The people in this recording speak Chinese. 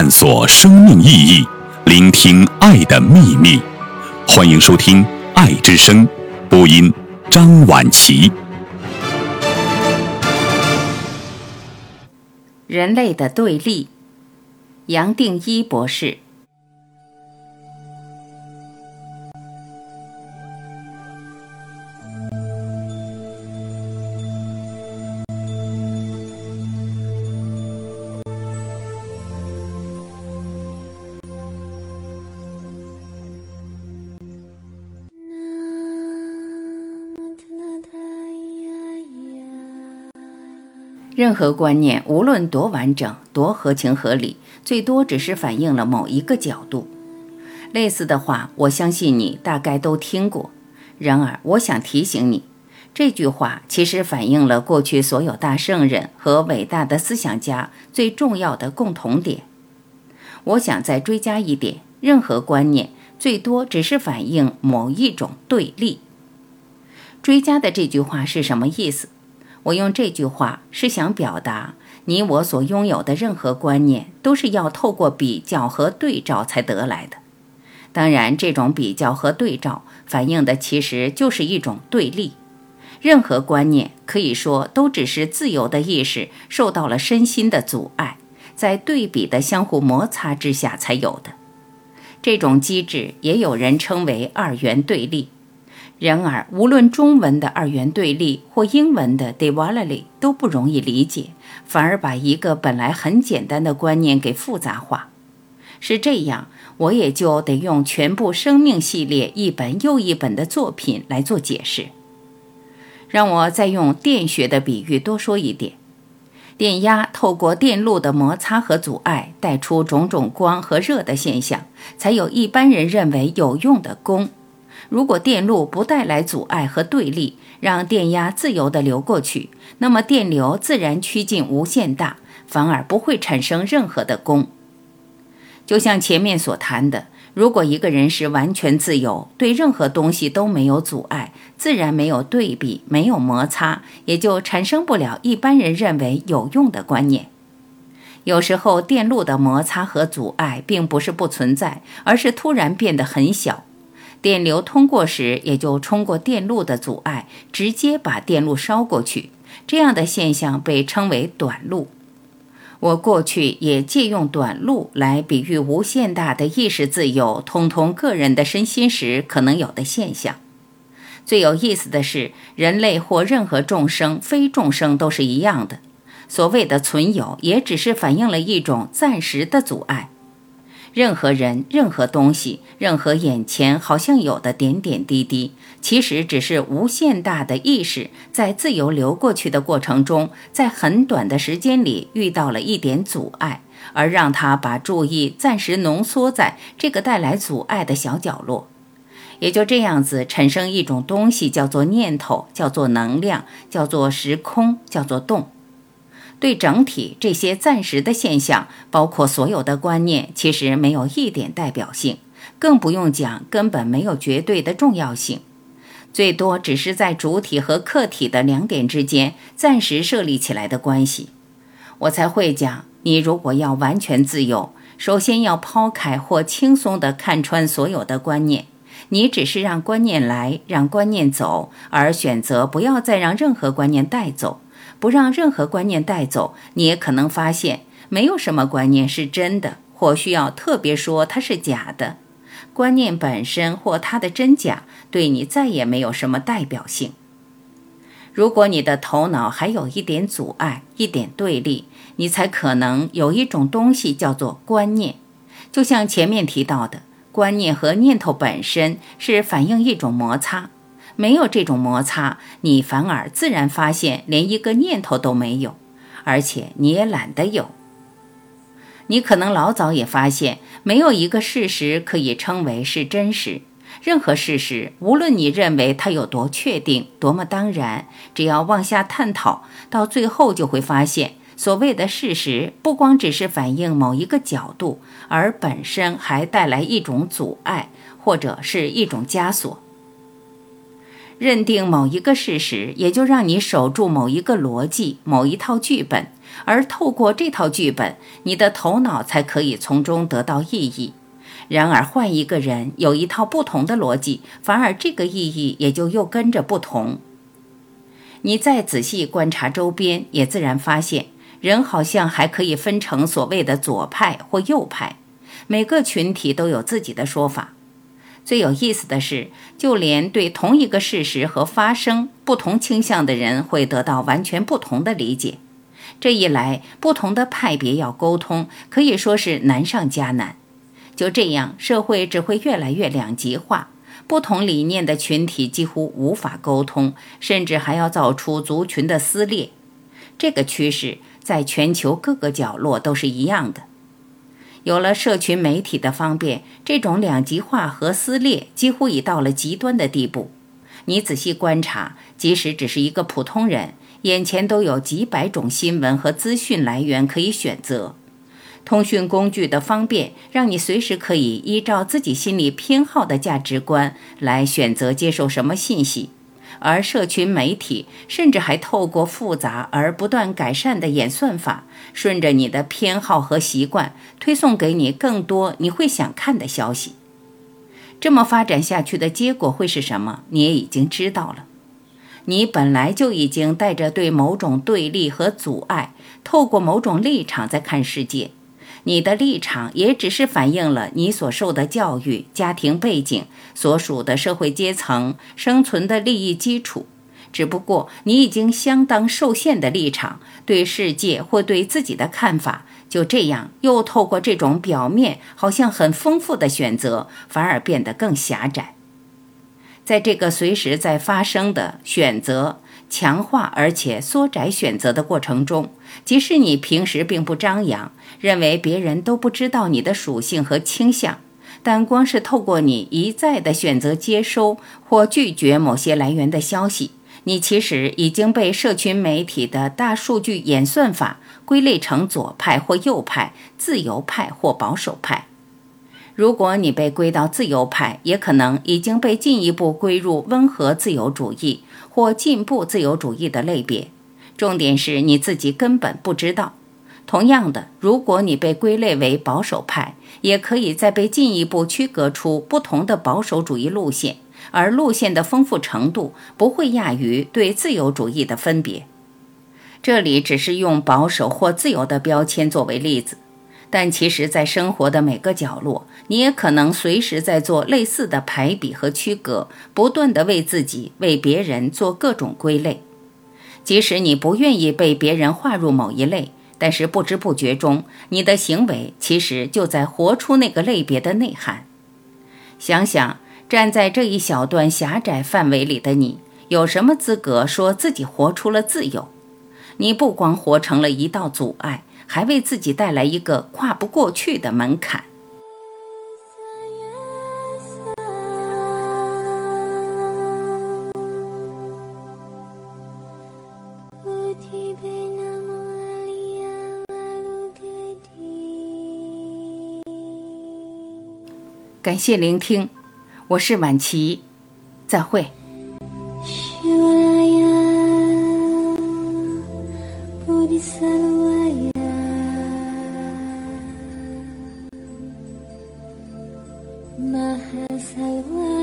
探索生命意义，聆听爱的秘密。欢迎收听《爱之声》，播音张婉琪。人类的对立，杨定一博士。任何观念，无论多完整、多合情合理，最多只是反映了某一个角度。类似的话，我相信你大概都听过。然而，我想提醒你，这句话其实反映了过去所有大圣人和伟大的思想家最重要的共同点。我想再追加一点：任何观念最多只是反映某一种对立。追加的这句话是什么意思？我用这句话是想表达，你我所拥有的任何观念，都是要透过比较和对照才得来的。当然，这种比较和对照反映的其实就是一种对立。任何观念可以说都只是自由的意识受到了身心的阻碍，在对比的相互摩擦之下才有的。这种机制也有人称为二元对立。然而，无论中文的二元对立或英文的 duality 都不容易理解，反而把一个本来很简单的观念给复杂化。是这样，我也就得用全部生命系列一本又一本的作品来做解释。让我再用电学的比喻多说一点：电压透过电路的摩擦和阻碍，带出种种光和热的现象，才有一般人认为有用的功。如果电路不带来阻碍和对立，让电压自由地流过去，那么电流自然趋近无限大，反而不会产生任何的功。就像前面所谈的，如果一个人是完全自由，对任何东西都没有阻碍，自然没有对比，没有摩擦，也就产生不了一般人认为有用的观念。有时候，电路的摩擦和阻碍并不是不存在，而是突然变得很小。电流通过时，也就冲过电路的阻碍，直接把电路烧过去。这样的现象被称为短路。我过去也借用短路来比喻无限大的意识自由通通个人的身心时可能有的现象。最有意思的是，人类或任何众生、非众生都是一样的。所谓的存有，也只是反映了一种暂时的阻碍。任何人、任何东西、任何眼前好像有的点点滴滴，其实只是无限大的意识在自由流过去的过程中，在很短的时间里遇到了一点阻碍，而让他把注意暂时浓缩在这个带来阻碍的小角落，也就这样子产生一种东西，叫做念头，叫做能量，叫做时空，叫做动。对整体这些暂时的现象，包括所有的观念，其实没有一点代表性，更不用讲根本没有绝对的重要性，最多只是在主体和客体的两点之间暂时设立起来的关系。我才会讲，你如果要完全自由，首先要抛开或轻松地看穿所有的观念，你只是让观念来，让观念走，而选择不要再让任何观念带走。不让任何观念带走，你也可能发现，没有什么观念是真的，或需要特别说它是假的。观念本身或它的真假，对你再也没有什么代表性。如果你的头脑还有一点阻碍、一点对立，你才可能有一种东西叫做观念。就像前面提到的，观念和念头本身是反映一种摩擦。没有这种摩擦，你反而自然发现连一个念头都没有，而且你也懒得有。你可能老早也发现，没有一个事实可以称为是真实。任何事实，无论你认为它有多确定、多么当然，只要往下探讨，到最后就会发现，所谓的事实不光只是反映某一个角度，而本身还带来一种阻碍，或者是一种枷锁。认定某一个事实，也就让你守住某一个逻辑、某一套剧本，而透过这套剧本，你的头脑才可以从中得到意义。然而，换一个人有一套不同的逻辑，反而这个意义也就又跟着不同。你再仔细观察周边，也自然发现，人好像还可以分成所谓的左派或右派，每个群体都有自己的说法。最有意思的是，就连对同一个事实和发生不同倾向的人，会得到完全不同的理解。这一来，不同的派别要沟通，可以说是难上加难。就这样，社会只会越来越两极化，不同理念的群体几乎无法沟通，甚至还要造出族群的撕裂。这个趋势在全球各个角落都是一样的。有了社群媒体的方便，这种两极化和撕裂几乎已到了极端的地步。你仔细观察，即使只是一个普通人，眼前都有几百种新闻和资讯来源可以选择。通讯工具的方便，让你随时可以依照自己心里偏好的价值观来选择接受什么信息。而社群媒体甚至还透过复杂而不断改善的演算法，顺着你的偏好和习惯，推送给你更多你会想看的消息。这么发展下去的结果会是什么？你也已经知道了。你本来就已经带着对某种对立和阻碍，透过某种立场在看世界。你的立场也只是反映了你所受的教育、家庭背景、所属的社会阶层、生存的利益基础。只不过你已经相当受限的立场，对世界或对自己的看法，就这样又透过这种表面好像很丰富的选择，反而变得更狭窄。在这个随时在发生的选择。强化而且缩窄选择的过程中，即使你平时并不张扬，认为别人都不知道你的属性和倾向，但光是透过你一再的选择接收或拒绝某些来源的消息，你其实已经被社群媒体的大数据演算法归类成左派或右派、自由派或保守派。如果你被归到自由派，也可能已经被进一步归入温和自由主义。或进步自由主义的类别，重点是你自己根本不知道。同样的，如果你被归类为保守派，也可以再被进一步区隔出不同的保守主义路线，而路线的丰富程度不会亚于对自由主义的分别。这里只是用保守或自由的标签作为例子。但其实，在生活的每个角落，你也可能随时在做类似的排比和区隔，不断的为自己、为别人做各种归类。即使你不愿意被别人划入某一类，但是不知不觉中，你的行为其实就在活出那个类别的内涵。想想，站在这一小段狭窄范围里的你，有什么资格说自己活出了自由？你不光活成了一道阻碍。还为自己带来一个跨不过去的门槛。感谢聆听，我是晚琪，再会。as I was.